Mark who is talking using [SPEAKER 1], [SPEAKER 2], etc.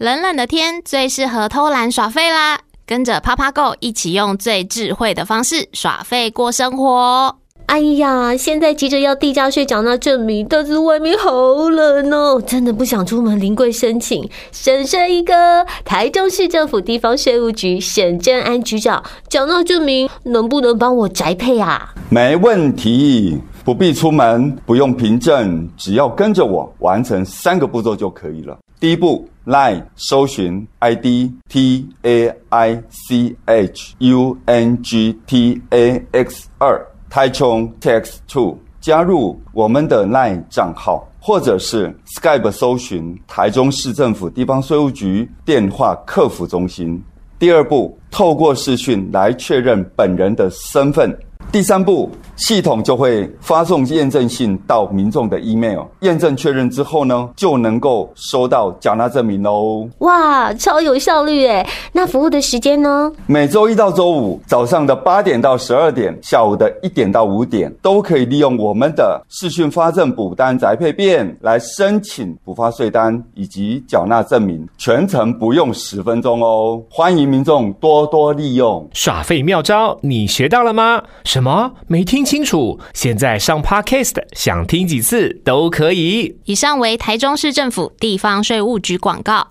[SPEAKER 1] 冷冷的天最适合偷懒耍废啦！跟着趴趴 Go 一起用最智慧的方式耍废过生活。
[SPEAKER 2] 哎呀，现在急着要地价税缴纳证明，但是外面好冷哦，真的不想出门临柜申请。省省一个，台中市政府地方税务局沈正安局长，缴纳证明能不能帮我宅配啊？
[SPEAKER 3] 没问题，不必出门，不用凭证，只要跟着我完成三个步骤就可以了。第一步，LINE 搜寻 ID T A I C H U N G T A X 二。台中 Tax Two 加入我们的 LINE 账号，或者是 Skype 搜寻台中市政府地方税务局电话客服中心。第二步，透过视讯来确认本人的身份。第三步，系统就会发送验证信到民众的 email，验证确认之后呢，就能够收到缴纳证明喽。
[SPEAKER 2] 哇，超有效率诶！那服务的时间呢？
[SPEAKER 3] 每周一到周五早上的八点到十二点，下午的一点到五点，都可以利用我们的视讯发证补单宅配便来申请补发税单以及缴纳证明，全程不用十分钟哦。欢迎民众多多利用
[SPEAKER 4] 耍废妙招，你学到了吗？什么？没听清楚？现在上 Podcast，想听几次都可以。
[SPEAKER 1] 以上为台中市政府地方税务局广告。